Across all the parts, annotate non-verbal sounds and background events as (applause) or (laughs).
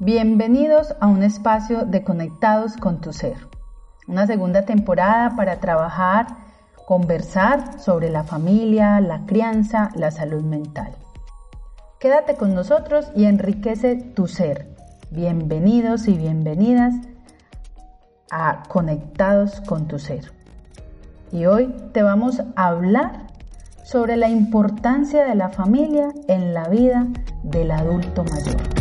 Bienvenidos a un espacio de Conectados con tu Ser. Una segunda temporada para trabajar, conversar sobre la familia, la crianza, la salud mental. Quédate con nosotros y enriquece tu ser. Bienvenidos y bienvenidas a Conectados con tu Ser. Y hoy te vamos a hablar sobre la importancia de la familia en la vida del adulto mayor.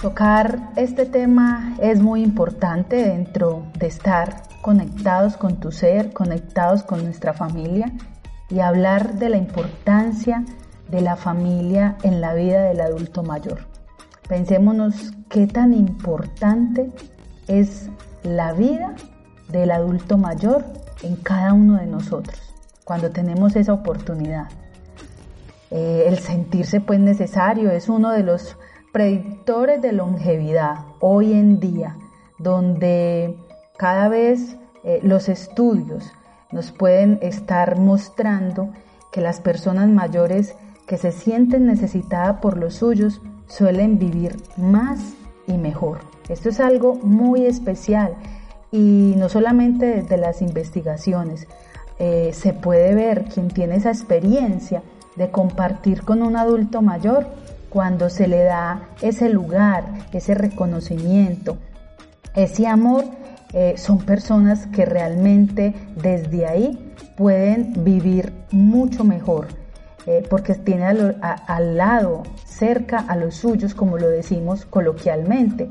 Tocar este tema es muy importante dentro de estar conectados con tu ser, conectados con nuestra familia y hablar de la importancia de la familia en la vida del adulto mayor. Pensémonos qué tan importante es la vida del adulto mayor en cada uno de nosotros, cuando tenemos esa oportunidad. Eh, el sentirse pues necesario es uno de los predictores de longevidad hoy en día, donde cada vez eh, los estudios nos pueden estar mostrando que las personas mayores que se sienten necesitadas por los suyos suelen vivir más y mejor. Esto es algo muy especial y no solamente desde las investigaciones, eh, se puede ver quien tiene esa experiencia de compartir con un adulto mayor cuando se le da ese lugar, ese reconocimiento, ese amor, eh, son personas que realmente desde ahí pueden vivir mucho mejor, eh, porque tiene al lado, cerca a los suyos, como lo decimos coloquialmente.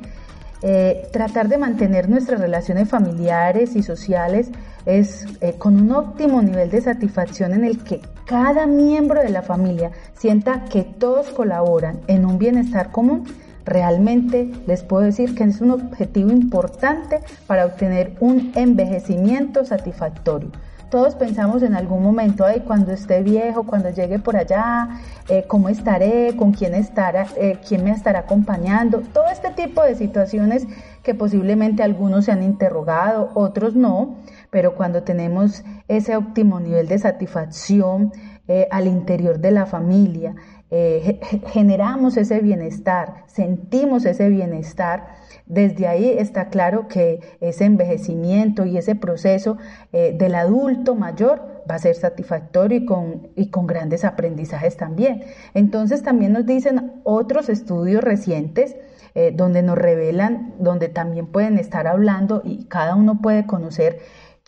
Eh, tratar de mantener nuestras relaciones familiares y sociales es con un óptimo nivel de satisfacción en el que cada miembro de la familia sienta que todos colaboran en un bienestar común, realmente les puedo decir que es un objetivo importante para obtener un envejecimiento satisfactorio. Todos pensamos en algún momento, ay, cuando esté viejo, cuando llegue por allá, eh, cómo estaré, con quién estará, eh, quién me estará acompañando, todo este tipo de situaciones que posiblemente algunos se han interrogado, otros no, pero cuando tenemos ese óptimo nivel de satisfacción eh, al interior de la familia, generamos ese bienestar, sentimos ese bienestar, desde ahí está claro que ese envejecimiento y ese proceso eh, del adulto mayor va a ser satisfactorio y con, y con grandes aprendizajes también. Entonces también nos dicen otros estudios recientes eh, donde nos revelan, donde también pueden estar hablando y cada uno puede conocer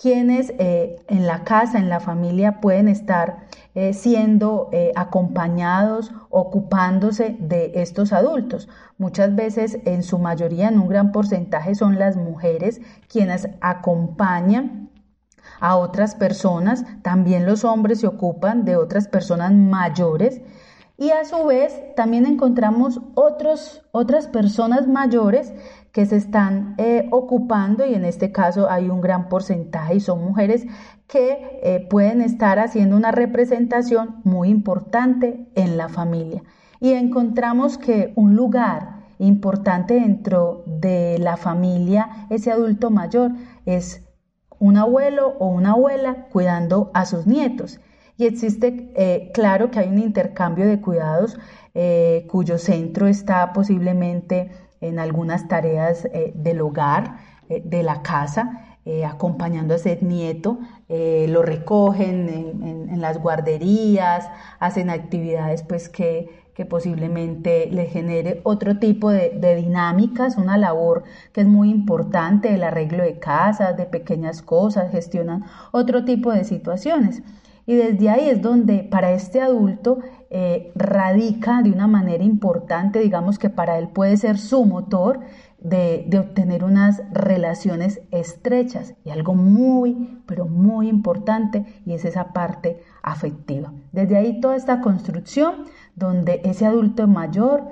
quienes eh, en la casa, en la familia pueden estar eh, siendo eh, acompañados, ocupándose de estos adultos. Muchas veces, en su mayoría, en un gran porcentaje, son las mujeres quienes acompañan a otras personas, también los hombres se ocupan de otras personas mayores y a su vez también encontramos otros, otras personas mayores que se están eh, ocupando y en este caso hay un gran porcentaje y son mujeres que eh, pueden estar haciendo una representación muy importante en la familia. Y encontramos que un lugar importante dentro de la familia, ese adulto mayor, es un abuelo o una abuela cuidando a sus nietos. Y existe, eh, claro que hay un intercambio de cuidados cuyo centro está posiblemente en algunas tareas eh, del hogar, eh, de la casa, eh, acompañando a ese nieto, lo recogen en, las guarderías, hacen actividades pues que, posiblemente le genere otro tipo de, de, dinámicas, una labor que es muy importante, el arreglo de casas, de pequeñas cosas, gestionan otro tipo de situaciones. Y desde ahí es donde para este adulto eh, radica de una manera importante, digamos que para él puede ser su motor de, obtener unas relaciones estrechas y algo muy, pero muy importante y es esa parte afectiva. Desde ahí toda esta construcción donde ese adulto mayor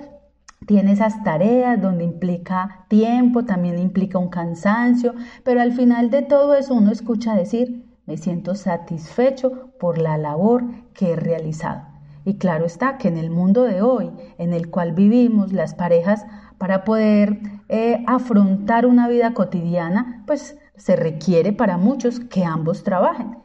tiene esas tareas donde implica tiempo, también implica un cansancio, pero al final de todo eso uno escucha decir, me siento satisfecho por la labor que he realizado. Y claro está que en el mundo de hoy, en el cual vivimos, las parejas, para poder eh, afrontar una vida cotidiana, pues se requiere para muchos que ambos trabajen.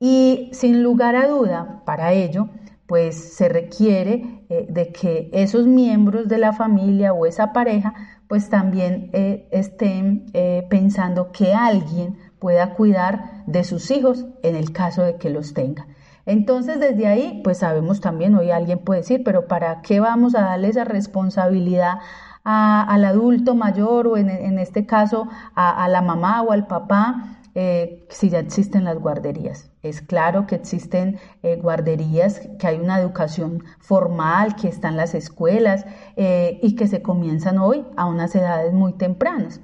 Y sin lugar a duda, para ello, pues se requiere eh, de que esos miembros de la familia o esa pareja pues también eh, estén pensando que alguien pueda cuidar de sus hijos en el caso de que los tenga. Entonces desde ahí pues sabemos también, hoy alguien puede decir, pero ¿para qué vamos a darle esa responsabilidad al adulto mayor o en, este caso a, a la mamá o al papá? Eh, si ya existen las guarderías. Es claro que existen eh, guarderías, que hay una educación formal, que están las escuelas eh, y que se comienzan hoy a unas edades muy tempranas.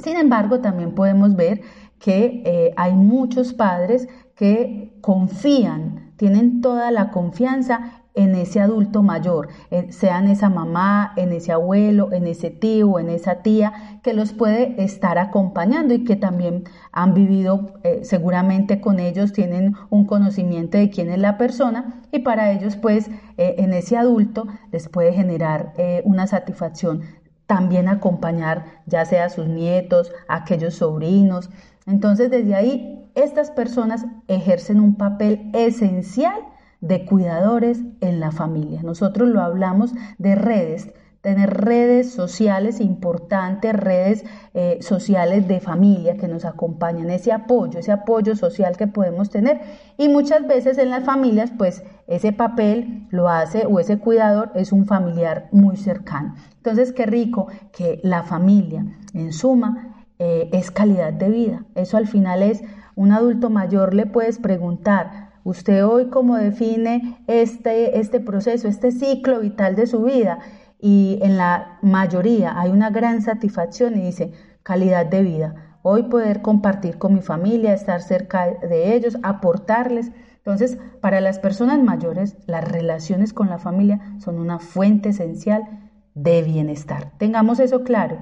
Sin embargo, también podemos ver que hay muchos padres que confían, tienen toda la confianza en ese adulto mayor, sea en esa mamá, en ese abuelo, en ese tío, en esa tía, que los puede estar acompañando y que también han vivido eh, seguramente con ellos, tienen un conocimiento de quién es la persona y para ellos pues eh, en ese adulto les puede generar eh, una satisfacción también acompañar ya sea a sus nietos, a aquellos sobrinos. Entonces desde ahí estas personas ejercen un papel esencial de cuidadores en la familia. Nosotros lo hablamos de redes, tener redes sociales importantes, redes eh, sociales de familia que nos acompañan, ese apoyo, ese apoyo social que podemos tener. Y muchas veces en las familias, pues ese papel lo hace o ese cuidador es un familiar muy cercano. Entonces, qué rico que la familia, en suma, eh, es calidad de vida. Eso al final es, un adulto mayor le puedes preguntar, Usted hoy cómo define este, este proceso, este ciclo vital de su vida y en la mayoría hay una gran satisfacción y dice calidad de vida. Hoy poder compartir con mi familia, estar cerca de ellos, aportarles. Entonces, para las personas mayores, las relaciones con la familia son una fuente esencial de bienestar. Tengamos eso claro,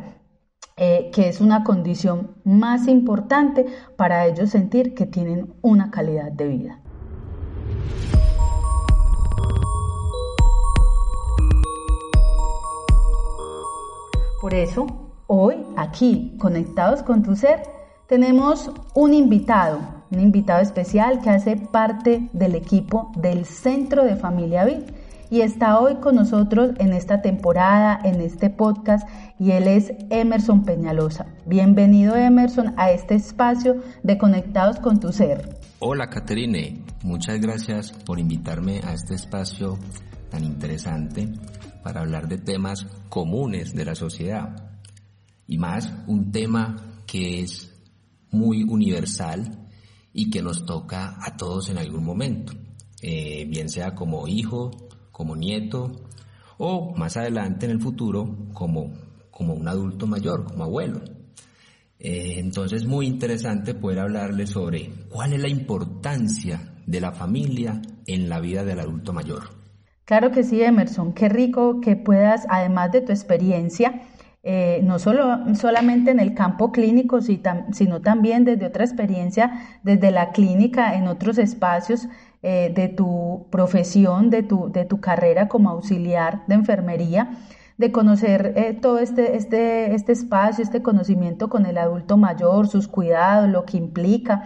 eh, que es una condición más importante para ellos sentir que tienen una calidad de vida. Por eso, hoy aquí, conectados con tu ser, tenemos un invitado, un invitado especial que hace parte del equipo del Centro de Familia Vid y está hoy con nosotros en esta temporada, en este podcast, y él es Emerson Peñalosa. Bienvenido Emerson a este espacio de Conectados con tu Ser. Hola Caterine, muchas gracias por invitarme a este espacio tan interesante para hablar de temas comunes de la sociedad y más un tema que es muy universal y que nos toca a todos en algún momento, eh, bien sea como hijo, como nieto o más adelante en el futuro como, como un adulto mayor, como abuelo. Eh, entonces muy interesante poder hablarles sobre cuál es la importancia de la familia en la vida del adulto mayor. Claro que sí, Emerson, qué rico que puedas, además de tu experiencia, eh, no solo, solamente en el campo clínico, sino también desde otra experiencia, desde la clínica, en otros espacios eh, de tu profesión, de tu, de tu carrera como auxiliar de enfermería, de conocer eh, todo este, este, este espacio, este conocimiento con el adulto mayor, sus cuidados, lo que implica,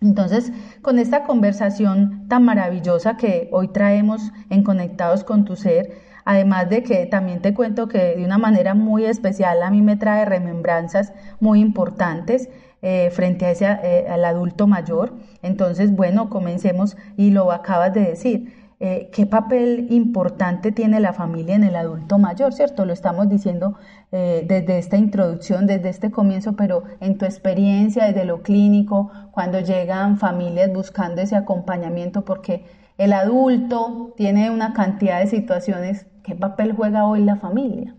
entonces, con esta conversación tan maravillosa que hoy traemos en Conectados con tu Ser, además de que también te cuento que de una manera muy especial a mí me trae remembranzas muy importantes eh, frente a ese, eh, al adulto mayor. Entonces, bueno, comencemos y lo acabas de decir. Eh, qué papel importante tiene la familia en el adulto mayor, ¿cierto? Lo estamos diciendo eh, desde esta introducción, desde este comienzo, pero en tu experiencia, desde lo clínico, cuando llegan familias buscando ese acompañamiento, porque el adulto tiene una cantidad de situaciones, ¿qué papel juega hoy la familia?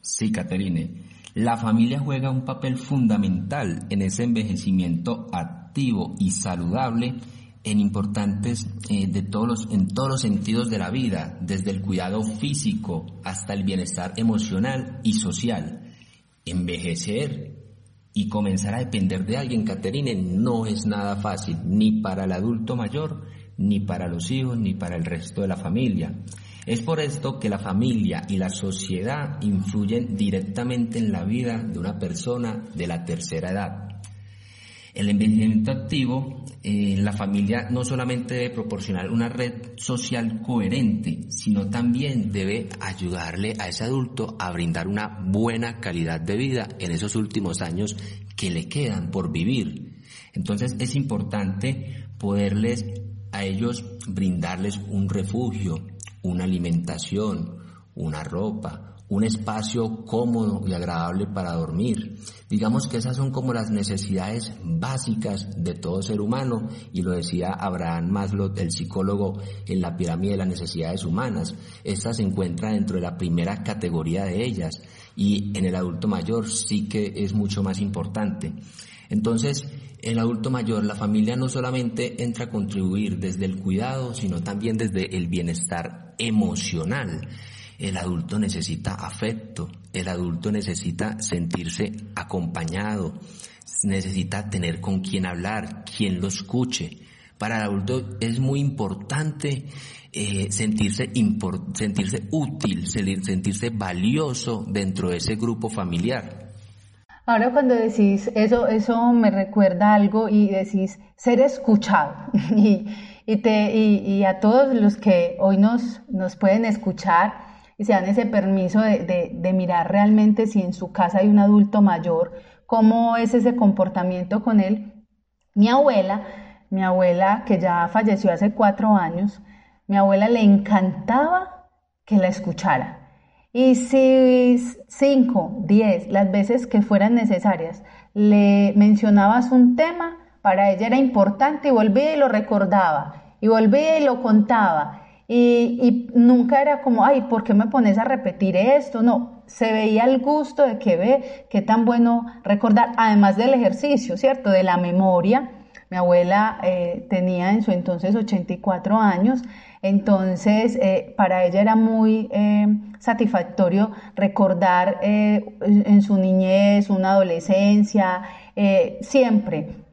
Sí, Caterine. La familia juega un papel fundamental en ese envejecimiento activo y saludable en importantes eh, de todos los, en todos los sentidos de la vida, desde el cuidado físico hasta el bienestar emocional y social. Envejecer y comenzar a depender de alguien, Caterine, no es nada fácil, ni para el adulto mayor, ni para los hijos, ni para el resto de la familia. Es por esto que la familia y la sociedad influyen directamente en la vida de una persona de la tercera edad. El envejecimiento activo eh, la familia no solamente debe proporcionar una red social coherente, sino también debe ayudarle a ese adulto a brindar una buena calidad de vida en esos últimos años que le quedan por vivir. Entonces es importante poderles a ellos brindarles un refugio, una alimentación, una ropa, un espacio cómodo y agradable para dormir. Digamos que esas son como las necesidades básicas de todo ser humano y lo decía Abraham Maslow, el psicólogo, en la pirámide de las necesidades humanas. Esta se encuentra dentro de la primera categoría de ellas y en el adulto mayor sí que es mucho más importante. Entonces, el adulto mayor, la familia no solamente entra a contribuir desde el cuidado, sino también desde el bienestar emocional. El adulto necesita afecto, el adulto necesita sentirse acompañado, necesita tener con quien hablar, quien lo escuche. Para el adulto es muy importante eh, sentirse, sentirse útil, sentirse valioso dentro de ese grupo familiar. Ahora cuando decís eso, eso me recuerda algo y decís ser escuchado. (laughs) y, te, y, a todos los que hoy nos, nos pueden escuchar, y se dan ese permiso de, mirar realmente si en su casa hay un adulto mayor, cómo es ese comportamiento con él. Mi abuela, mi abuela que ya falleció hace cuatro años, mi abuela le encantaba que la escuchara. Y si cinco, diez, las veces que fueran necesarias, le mencionabas un tema, para ella era importante y volvía y lo recordaba, y volvía y lo contaba. Y, nunca era como, ay, ¿por qué me pones a repetir esto? No, se veía el gusto de que ve, qué tan bueno recordar, además del ejercicio, ¿cierto? De la memoria. Mi abuela eh, tenía en su entonces 84 años, entonces eh, para ella era muy eh, satisfactorio recordar en su niñez, una adolescencia, siempre.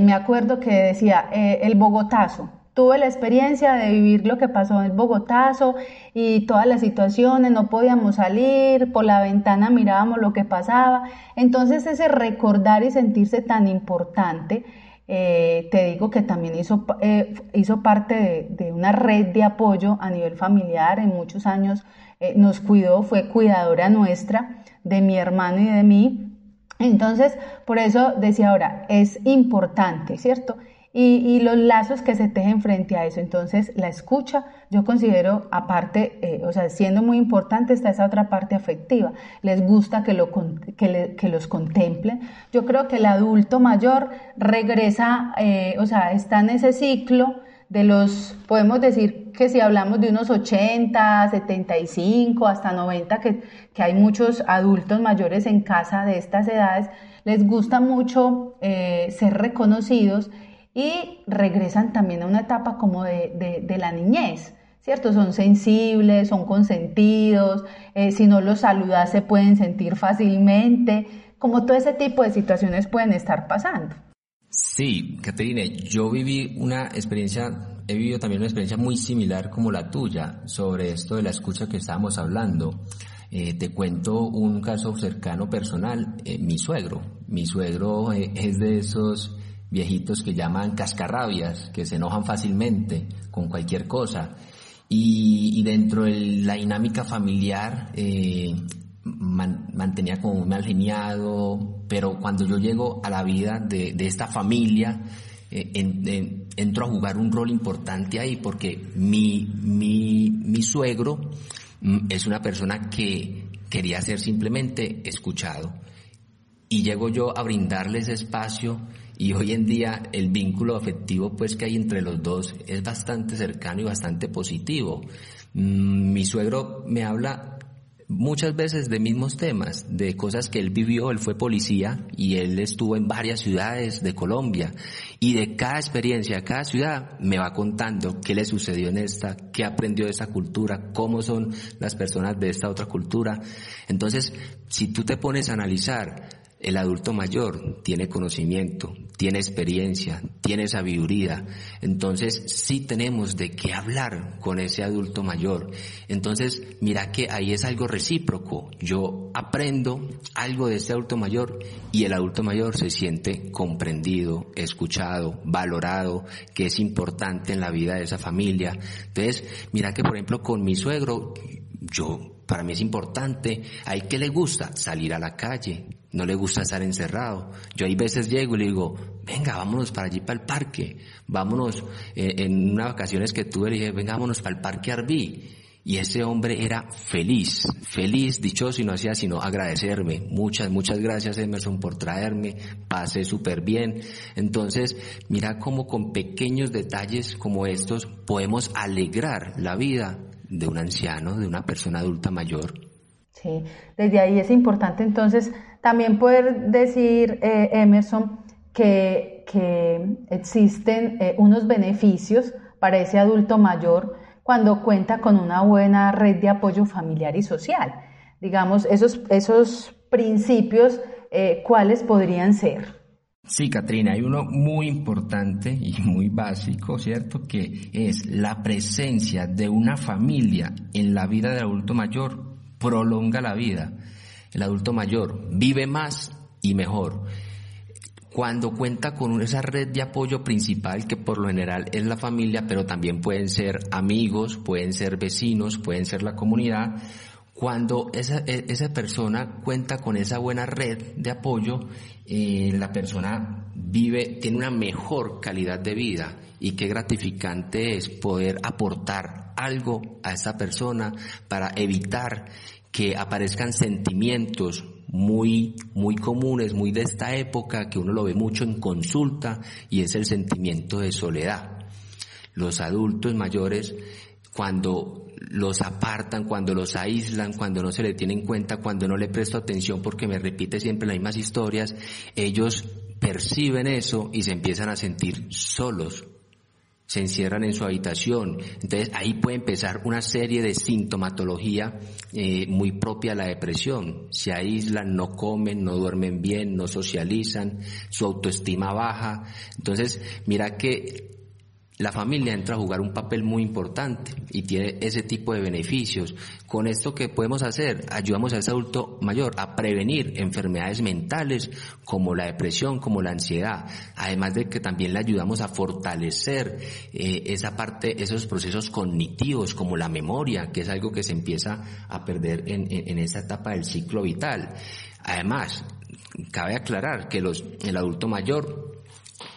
Me acuerdo que decía el Bogotazo, Tuve la experiencia de vivir lo que pasó en Bogotazo y todas las situaciones, no podíamos salir, por la ventana mirábamos lo que pasaba. Entonces ese recordar y sentirse tan importante, eh, te digo que también hizo, eh, hizo parte de, una red de apoyo a nivel familiar, en muchos años eh, nos cuidó, fue cuidadora nuestra de mi hermano y de mí. Entonces, por eso decía ahora, es importante, ¿cierto? y, los lazos que se tejen frente a eso. Entonces, la escucha, yo considero, aparte, eh, o sea, siendo muy importante, está esa otra parte afectiva. Les gusta que, lo, que, los contemplen. Yo creo que el adulto mayor regresa, eh, o sea, está en ese ciclo de los, podemos decir que si hablamos de unos 80, 75, hasta 90, que, que hay muchos adultos mayores en casa de estas edades, les gusta mucho eh, ser reconocidos y regresan también a una etapa como de, la niñez. ¿Cierto? Son sensibles, son consentidos, eh, si no los saludas se pueden sentir fácilmente, como todo ese tipo de situaciones pueden estar pasando. Sí, Caterine, yo viví una experiencia, he vivido también una experiencia muy similar como la tuya sobre esto de la escucha que estábamos hablando. Eh, te cuento un caso cercano personal, eh, mi suegro. Mi suegro es de esos viejitos que llaman cascarrabias, que se enojan fácilmente con cualquier cosa. Y, dentro de la dinámica familiar eh, mantenía como un mal geniado, pero cuando yo llego a la vida de, esta familia, eh, entro a jugar un rol importante ahí porque mi, mi, mi suegro mm, es una persona que quería ser simplemente escuchado. Y llego yo a brindarles espacio y hoy en día el vínculo afectivo pues que hay entre los dos es bastante cercano y bastante positivo. Mm, mi suegro me habla muchas veces de mismos temas, de cosas que él vivió, él fue policía y él estuvo en varias ciudades de Colombia y de cada experiencia, cada ciudad me va contando qué le sucedió en esta, qué aprendió de esta cultura, cómo son las personas de esta otra cultura. Entonces, si tú te pones a analizar El adulto mayor tiene conocimiento, tiene experiencia, tiene sabiduría. Entonces sí tenemos de qué hablar con ese adulto mayor. Entonces mira que ahí es algo recíproco. Yo aprendo algo de ese adulto mayor y el adulto mayor se siente comprendido, escuchado, valorado, que es importante en la vida de esa familia. Entonces mira que por ejemplo con mi suegro, yo para mí es importante, hay que le gusta salir a la calle, no le gusta estar encerrado. Yo hay veces llego y le digo, venga, vámonos para allí, para el parque, vámonos, eh, en unas vacaciones que tuve le dije, venga, vámonos para el parque Arbí. Y ese hombre era feliz, feliz, dichoso y no hacía sino agradecerme. Muchas, muchas gracias Emerson por traerme, pasé súper bien. Entonces, mira cómo con pequeños detalles como estos podemos alegrar la vida de un anciano, de una persona adulta mayor. Sí, desde ahí es importante entonces también poder decir, eh, Emerson, que, que existen eh, unos beneficios para ese adulto mayor cuando cuenta con una buena red de apoyo familiar y social. Digamos, esos, esos principios, eh, ¿cuáles podrían ser? Sí, Katrina, hay uno muy importante y muy básico, ¿cierto? Que es la presencia de una familia en la vida del adulto mayor prolonga la vida. El adulto mayor vive más y mejor. Cuando cuenta con esa red de apoyo principal, que por lo general es la familia, pero también pueden ser amigos, pueden ser vecinos, pueden ser la comunidad, cuando esa, e, persona cuenta con esa buena red de apoyo, eh, la persona vive, tiene una mejor calidad de vida y qué gratificante es poder aportar algo a esa persona para evitar que aparezcan sentimientos muy, muy comunes, muy de esta época, que uno lo ve mucho en consulta, y es el sentimiento de soledad. Los adultos mayores, cuando los apartan, cuando los aíslan, cuando no se le tiene en cuenta, cuando no le presto atención porque me repite siempre las mismas historias, ellos perciben eso y se empiezan a sentir solos, se encierran en su habitación. Entonces ahí puede empezar una serie de sintomatología eh, muy propia a la depresión. Se aíslan, no comen, no duermen bien, no socializan, su autoestima baja. Entonces mira que la familia entra a jugar un papel muy importante y tiene ese tipo de beneficios. Con esto que podemos hacer, ayudamos a ese adulto mayor a prevenir enfermedades mentales como la depresión, como la ansiedad, además de que también le ayudamos a fortalecer eh, esa parte, esos procesos cognitivos como la memoria, que es algo que se empieza a perder en, en, esa etapa del ciclo vital. Además, cabe aclarar que los, el adulto mayor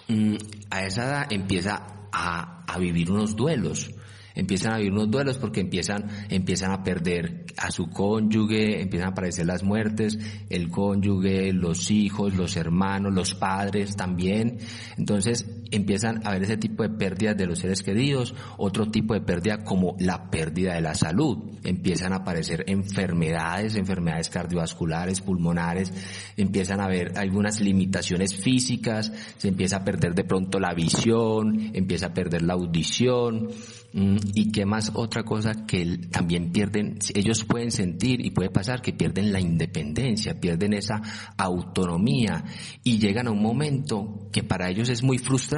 mm, a esa edad empieza a, a vivir unos duelos empiezan a vivir unos duelos porque empiezan, empiezan a perder a su cónyuge, empiezan a aparecer las muertes, el cónyuge, los hijos, los hermanos, los padres también. Entonces empiezan a haber ese tipo de pérdidas de los seres queridos, otro tipo de pérdida como la pérdida de la salud. Empiezan a aparecer enfermedades, enfermedades cardiovasculares, pulmonares, empiezan a haber algunas limitaciones físicas, se empieza a perder de pronto la visión, empieza a perder la audición, mm, y qué más otra cosa que también pierden, ellos pueden sentir y puede pasar que pierden la independencia, pierden esa autonomía y llegan a un momento que para ellos es muy frustrante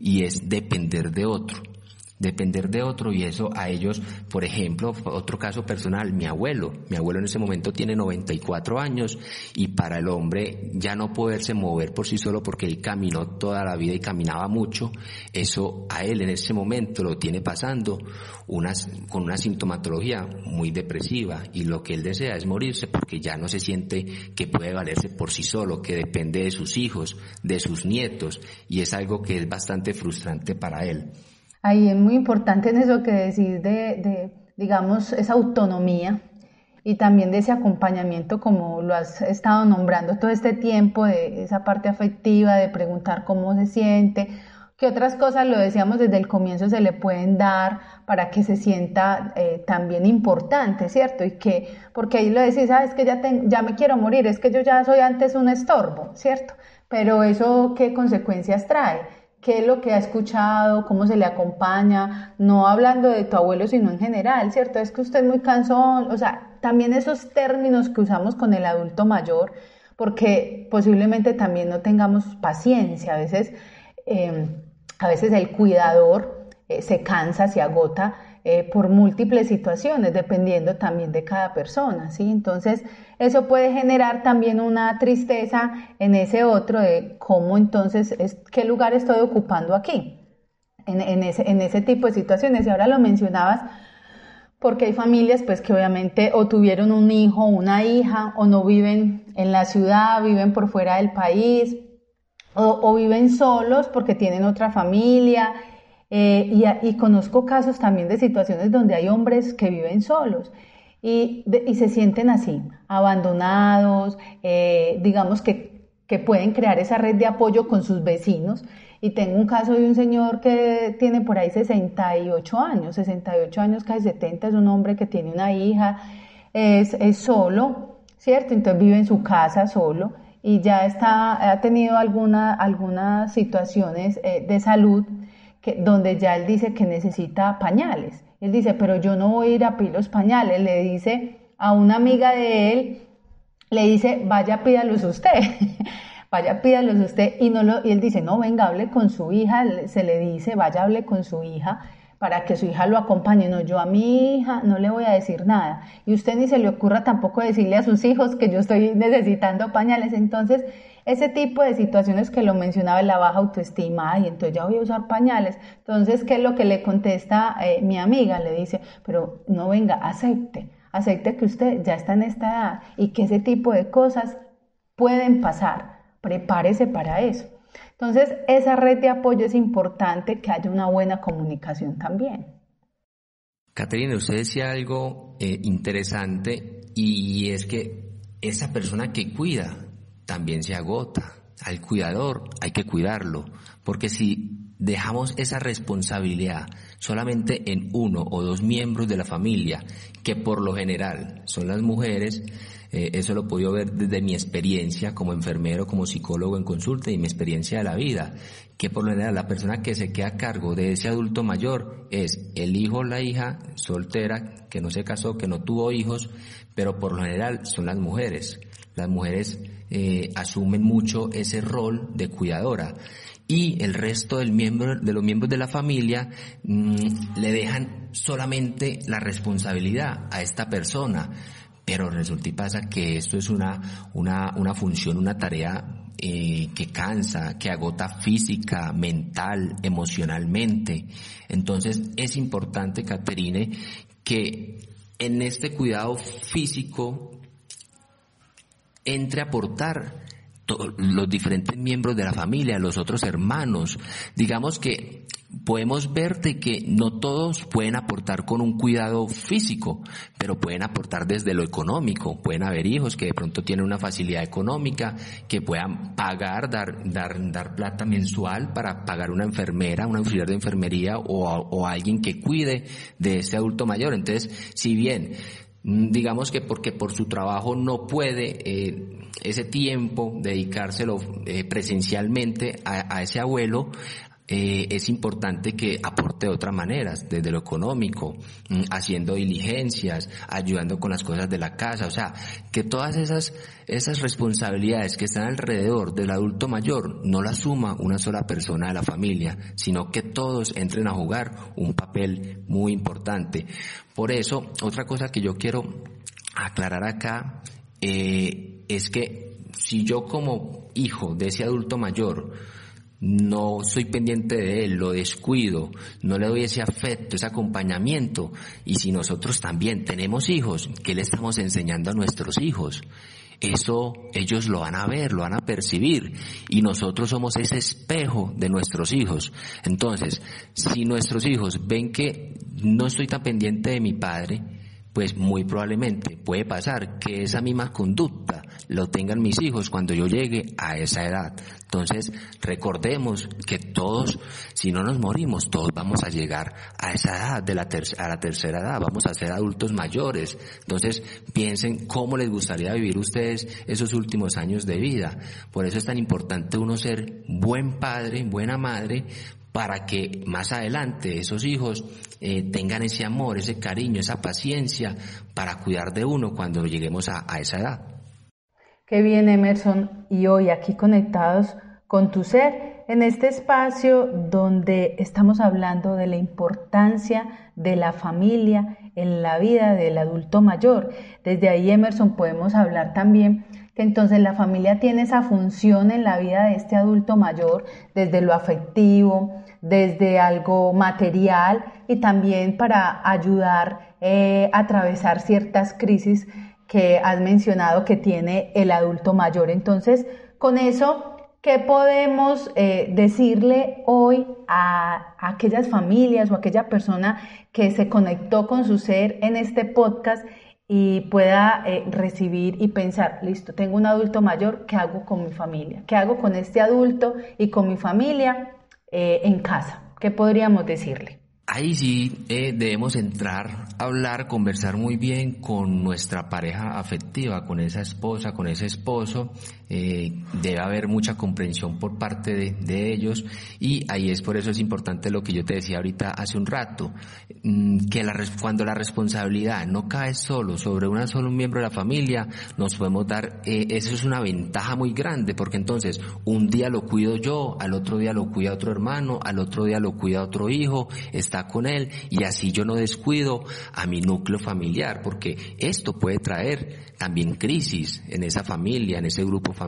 y es depender de otro depender de otro y eso a ellos, por ejemplo, otro caso personal, mi abuelo, mi abuelo en ese momento tiene 94 años y para el hombre ya no poderse mover por sí solo porque él caminó toda la vida y caminaba mucho, eso a él en ese momento lo tiene pasando con una sintomatología muy depresiva y lo que él desea es morirse porque ya no se siente que puede valerse por sí solo, que depende de sus hijos, de sus nietos y es algo que es bastante frustrante para él. Ahí es muy importante en eso que decís de, digamos, esa autonomía y también de ese acompañamiento como lo has estado nombrando todo este tiempo, de esa parte afectiva, de preguntar cómo se siente, qué otras cosas, lo decíamos desde el comienzo, se le pueden dar para que se sienta eh, también importante, ¿cierto? Y que, porque ahí lo decís, ah, que ya, ya me quiero morir, es que yo ya soy antes un estorbo, ¿cierto? Pero eso, ¿qué consecuencias trae? Qué es lo que ha escuchado, cómo se le acompaña, no hablando de tu abuelo, sino en general, ¿cierto? Es que usted es muy cansón, o sea, también esos términos que usamos con el adulto mayor, porque posiblemente también no tengamos paciencia. A veces, em, a veces el cuidador eh, se cansa, se agota eh, por múltiples situaciones, dependiendo también de cada persona, ¿sí? Entonces, eso puede generar también una tristeza en ese otro de cómo entonces, es, qué lugar estoy ocupando aquí, en, ese, en ese tipo de situaciones. Y ahora lo mencionabas porque hay familias pues que obviamente o tuvieron un hijo una hija o no viven en la ciudad, viven por fuera del país o, viven solos porque tienen otra familia eh, y, conozco casos también de situaciones donde hay hombres que viven solos y, se sienten así, abandonados, eh, digamos que, que pueden crear esa red de apoyo con sus vecinos y tengo un caso de un señor que tiene por ahí 68 años, 68 años, casi 70, es un hombre que tiene una hija, es, solo, ¿cierto? Entonces vive en su casa solo y ya está, ha tenido alguna, algunas situaciones eh, de salud que, donde ya él dice que necesita pañales. Él dice, pero yo no voy a ir a pedir los pañales. Le dice a una amiga de él, le dice, vaya, pídalos usted. (laughs) vaya, pídalos usted, y, no lo, y él dice, no, venga, hable con su hija, se le dice, vaya, hable con su hija, para que su hija lo acompañe. No, yo a mi hija no le voy a decir nada. Y usted ni se le ocurra tampoco decirle a sus hijos que yo estoy necesitando pañales. Entonces, ese tipo de situaciones que lo mencionaba, la baja autoestima, y entonces ya voy a usar pañales. Entonces, ¿qué es lo que le contesta eh, mi amiga? Le dice, pero no venga, acepte, acepte que usted ya está en esta edad y que ese tipo de cosas pueden pasar prepárese para eso. Entonces, esa red de apoyo es importante que haya una buena comunicación también. Caterina, usted decía algo eh, interesante y es que esa persona que cuida también se agota. Al cuidador hay que cuidarlo, porque si dejamos esa responsabilidad solamente en uno o dos miembros de la familia, que por lo general son las mujeres, eh, eso lo he ver desde mi experiencia como enfermero, como psicólogo en consulta y mi experiencia de la vida, que por lo general la persona que se queda a cargo de ese adulto mayor es el hijo o la hija soltera que no se casó, que no tuvo hijos, pero por lo general son las mujeres. Las mujeres eh, asumen mucho ese rol de cuidadora y el resto del miembro, de los miembros de la familia mm, le dejan solamente la responsabilidad a esta persona pero resulta y pasa que esto es una, una, una función, una tarea eh, que cansa, que agota física, mental, emocionalmente. Entonces es importante, Caterine, que en este cuidado físico entre aportar los diferentes miembros de la familia, los otros hermanos. Digamos que podemos ver de que no todos pueden aportar con un cuidado físico, pero pueden aportar desde lo económico. Pueden haber hijos que de pronto tienen una facilidad económica, que puedan pagar, dar, dar, dar plata mensual para pagar una enfermera, una auxiliar de enfermería o, o alguien que cuide de ese adulto mayor. Entonces, si bien digamos que porque por su trabajo no puede eh, ese tiempo dedicárselo eh, presencialmente a, ese abuelo, eh, es importante que aporte de otras maneras, desde lo económico, mm, haciendo diligencias, ayudando con las cosas de la casa, o sea, que todas esas, esas responsabilidades que están alrededor del adulto mayor no las suma una sola persona de la familia, sino que todos entren a jugar un papel muy importante. Por eso, otra cosa que yo quiero aclarar acá eh, es que si yo como hijo de ese adulto mayor no soy pendiente de él, lo descuido, no le doy ese afecto, ese acompañamiento. Y si nosotros también tenemos hijos, ¿qué le estamos enseñando a nuestros hijos? Eso ellos lo van a ver, lo van a percibir y nosotros somos ese espejo de nuestros hijos. Entonces, si nuestros hijos ven que no estoy tan pendiente de mi padre, pues muy probablemente puede pasar que esa misma conducta lo tengan mis hijos cuando yo llegue a esa edad. Entonces, recordemos que todos, si no nos morimos, todos vamos a llegar a esa edad, de la a la tercera edad, vamos a ser adultos mayores. Entonces, piensen cómo les gustaría vivir ustedes esos últimos años de vida. Por eso es tan importante uno ser buen padre, buena madre, para que más adelante esos hijos eh, tengan ese amor, ese cariño, esa paciencia para cuidar de uno cuando lleguemos a, esa edad. Qué bien Emerson y hoy aquí conectados con tu ser en este espacio donde estamos hablando de la importancia de la familia en la vida del adulto mayor. Desde ahí Emerson podemos hablar también que entonces la familia tiene esa función en la vida de este adulto mayor desde lo afectivo, desde algo material y también para ayudar eh, a atravesar ciertas crisis que has mencionado que tiene el adulto mayor. Entonces, con eso, ¿qué podemos eh, decirle hoy a, aquellas familias o a aquella persona que se conectó con su ser en este podcast y pueda eh, recibir y pensar, listo, tengo un adulto mayor, ¿qué hago con mi familia? ¿Qué hago con este adulto y con mi familia eh, en casa? ¿Qué podríamos decirle? Ahí sí eh, debemos entrar, hablar, conversar muy bien con nuestra pareja afectiva, con esa esposa, con ese esposo. Eh, debe haber mucha comprensión por parte de, ellos y ahí es por eso es importante lo que yo te decía ahorita hace un rato, mm, que cuando la responsabilidad no cae solo sobre una solo miembro de la familia, nos podemos dar, eh, eso es una ventaja muy grande porque entonces un día lo cuido yo, al otro día lo cuida otro hermano, al otro día lo cuida otro hijo, está con él y así yo no descuido a mi núcleo familiar, porque esto puede traer también crisis en esa familia, en ese grupo familiar,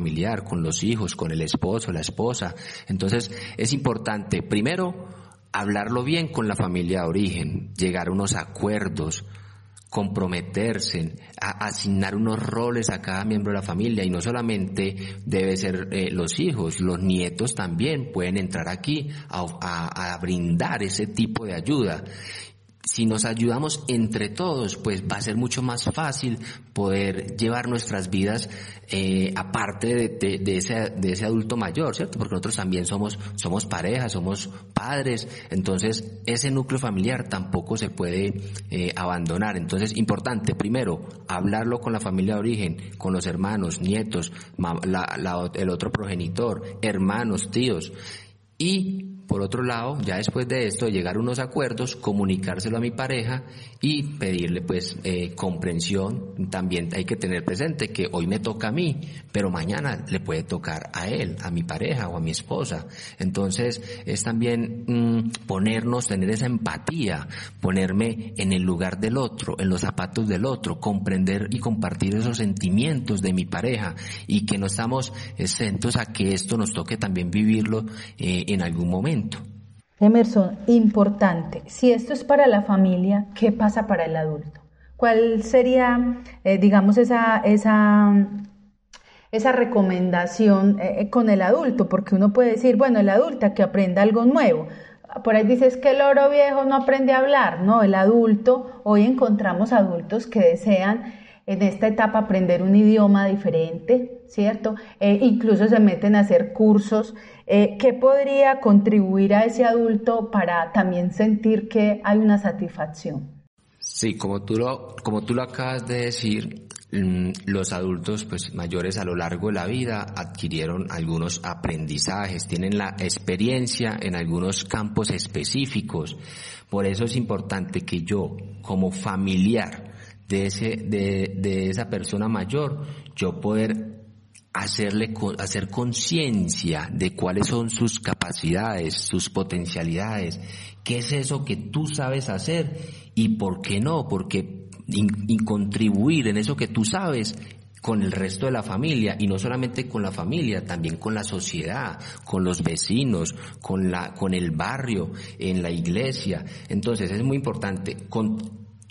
con los hijos, con el esposo, la esposa. Entonces es importante, primero, hablarlo bien con la familia de origen, llegar a unos acuerdos, comprometerse, a asignar unos roles a cada miembro de la familia y no solamente debe ser eh, los hijos, los nietos también pueden entrar aquí a brindar ese tipo de ayuda si nos ayudamos entre todos, pues va a ser mucho más fácil poder llevar nuestras vidas eh, aparte de, ese, de ese adulto mayor, ¿cierto? Porque nosotros también somos, somos parejas, somos padres, entonces ese núcleo familiar tampoco se puede eh, abandonar. Entonces, importante, primero, hablarlo con la familia de origen, con los hermanos, nietos, el otro progenitor, hermanos, tíos, y por otro lado, ya después de esto, llegar a unos acuerdos, comunicárselo a mi pareja y pedirle pues eh, comprensión. También hay que tener presente que hoy me toca a mí, pero mañana le puede tocar a él, a mi pareja o a mi esposa. Entonces es también mm, ponernos, tener esa empatía, ponerme en el lugar del otro, en los zapatos del otro, comprender y compartir esos sentimientos de mi pareja y que no estamos exentos a que esto nos toque también vivirlo eh, en algún momento. Emerson, importante. Si esto es para la familia, ¿qué pasa para el adulto? ¿Cuál sería, eh, digamos, esa, esa, esa recomendación eh, eh, con el adulto? Porque uno puede decir, bueno, el adulto que aprenda algo nuevo. Por ahí dices que el oro viejo no aprende a hablar, no, el adulto, hoy encontramos adultos que desean en esta etapa aprender un idioma diferente, ¿cierto? Eh, incluso se meten a hacer cursos. Eh, ¿Qué podría contribuir a ese adulto para también sentir que hay una satisfacción? Sí, como tú lo, como tú lo acabas de decir, mm, los adultos pues mayores a lo largo de la vida adquirieron algunos aprendizajes, tienen la experiencia en algunos campos específicos. Por eso es importante que yo, como familiar, de, ese, de, de esa persona mayor, yo poder hacerle, hacer conciencia de cuáles son sus capacidades, sus potencialidades, qué es eso que tú sabes hacer y por qué no, porque contribuir en eso que tú sabes con el resto de la familia y no solamente con la familia, también con la sociedad, con los vecinos, con la con el barrio, en la iglesia. Entonces es muy importante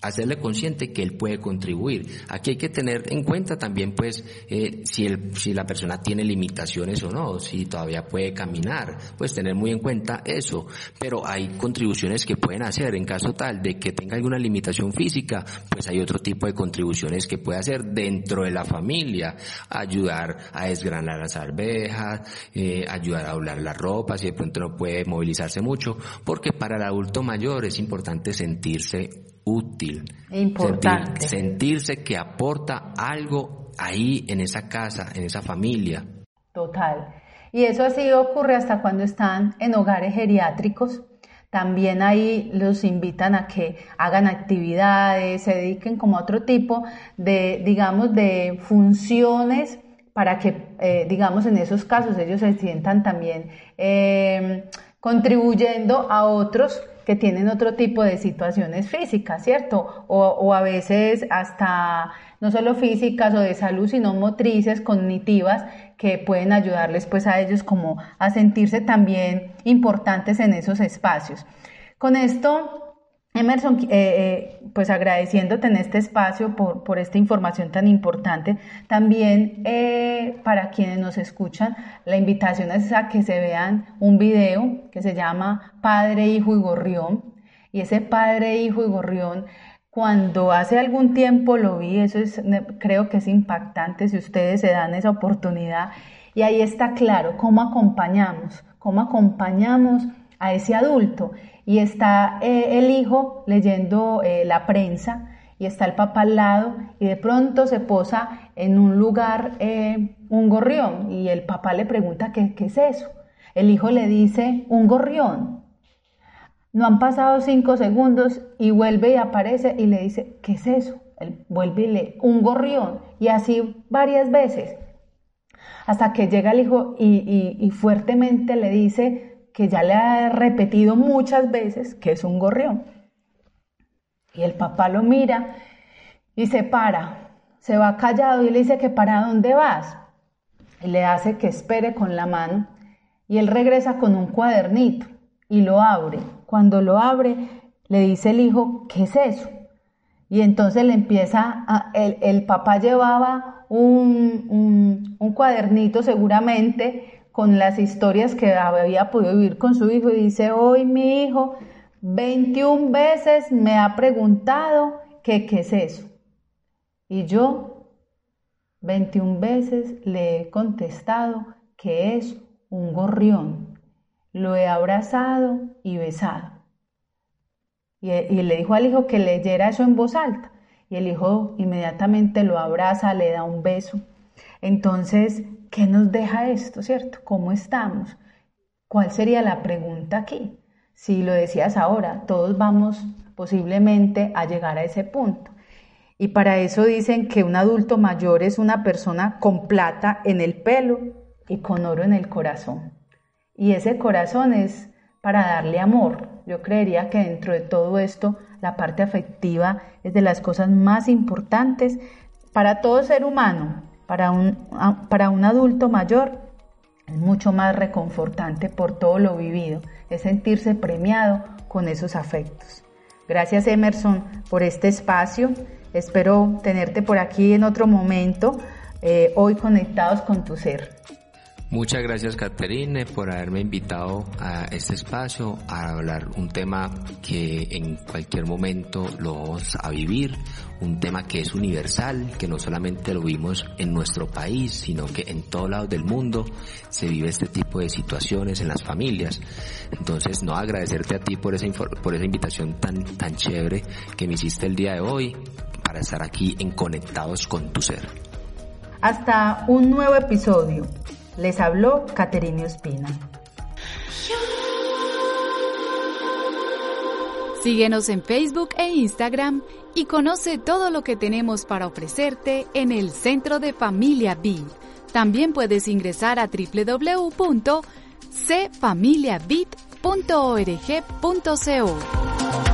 hacerle consciente que él puede contribuir. Aquí hay que tener en cuenta también, pues, eh, si, el, si la persona tiene limitaciones o no, si todavía puede caminar, pues tener muy en cuenta eso. Pero hay contribuciones que pueden hacer en caso tal de que tenga alguna limitación física, pues hay otro tipo de contribuciones que puede hacer dentro de la familia, ayudar a desgranar las arvejas, eh, ayudar a doblar la ropa, si de pronto no puede movilizarse mucho, porque para el adulto mayor es importante sentirse útil. Importante. sentirse que aporta algo ahí en esa casa, en esa familia. Total. Y eso así ocurre hasta cuando están en hogares geriátricos. También ahí los invitan a que hagan actividades, se dediquen como a otro tipo de, digamos, de funciones para que, eh, digamos, en esos casos ellos se sientan también eh, contribuyendo a otros que tienen otro tipo de situaciones físicas, ¿cierto? O, a veces hasta no solo físicas o de salud, sino motrices, cognitivas, que pueden ayudarles pues a ellos como a sentirse también importantes en esos espacios. Con esto Emerson, eh, eh, pues agradeciéndote en este espacio por, por, esta información tan importante. También eh, para quienes nos escuchan, la invitación es a que se vean un video que se llama Padre, Hijo y Gorrión. Y ese Padre, Hijo y Gorrión, cuando hace algún tiempo lo vi, eso es, creo que es impactante si ustedes se dan esa oportunidad. Y ahí está claro cómo acompañamos, cómo acompañamos a ese adulto y está eh, el hijo leyendo eh, la prensa y está el papá al lado y de pronto se posa en un lugar eh, un gorrión y el papá le pregunta ¿qué, qué es eso. El hijo le dice un gorrión. No han pasado cinco segundos y vuelve y aparece y le dice ¿qué es eso? Él vuelve y le un gorrión y así varias veces hasta que llega el hijo y, y fuertemente le dice que ya le ha repetido muchas veces que es un gorrión. Y el papá lo mira y se para, se va callado y le dice que para dónde vas. Y le hace que espere con la mano y él regresa con un cuadernito y lo abre. Cuando lo abre, le dice el hijo, ¿qué es eso? Y entonces le empieza, a, el, papá llevaba un, un cuadernito seguramente con las historias que había podido vivir con su hijo y dice, hoy mi hijo 21 veces me ha preguntado qué es eso. Y yo 21 veces le he contestado que es un gorrión. Lo he abrazado y besado. Y, y le dijo al hijo que leyera eso en voz alta. Y el hijo inmediatamente lo abraza, le da un beso. Entonces, ¿Qué nos deja esto, cierto? ¿Cómo estamos? ¿Cuál sería la pregunta aquí? Si lo decías ahora, todos vamos posiblemente a llegar a ese punto. Y para eso dicen que un adulto mayor es una persona con plata en el pelo y con oro en el corazón. Y ese corazón es para darle amor. Yo creería que dentro de todo esto, la parte afectiva es de las cosas más importantes para todo ser humano, para un, para un adulto mayor es mucho más reconfortante por todo lo vivido, es sentirse premiado con esos afectos. Gracias Emerson por este espacio, espero tenerte por aquí en otro momento, eh, hoy conectados con tu ser. Muchas gracias, Caterine, por haberme invitado a este espacio a hablar un tema que en cualquier momento lo vamos a vivir, un tema que es universal, que no solamente lo vimos en nuestro país, sino que en todo lado del mundo se vive este tipo de situaciones en las familias. Entonces, no agradecerte a ti por esa, por esa invitación tan, tan chévere que me hiciste el día de hoy para estar aquí en Conectados con tu Ser. Hasta un nuevo episodio. Les habló Caterina Espina. Síguenos en Facebook e Instagram y conoce todo lo que tenemos para ofrecerte en el Centro de Familia B. También puedes ingresar a www.cfamiliabit.org.co.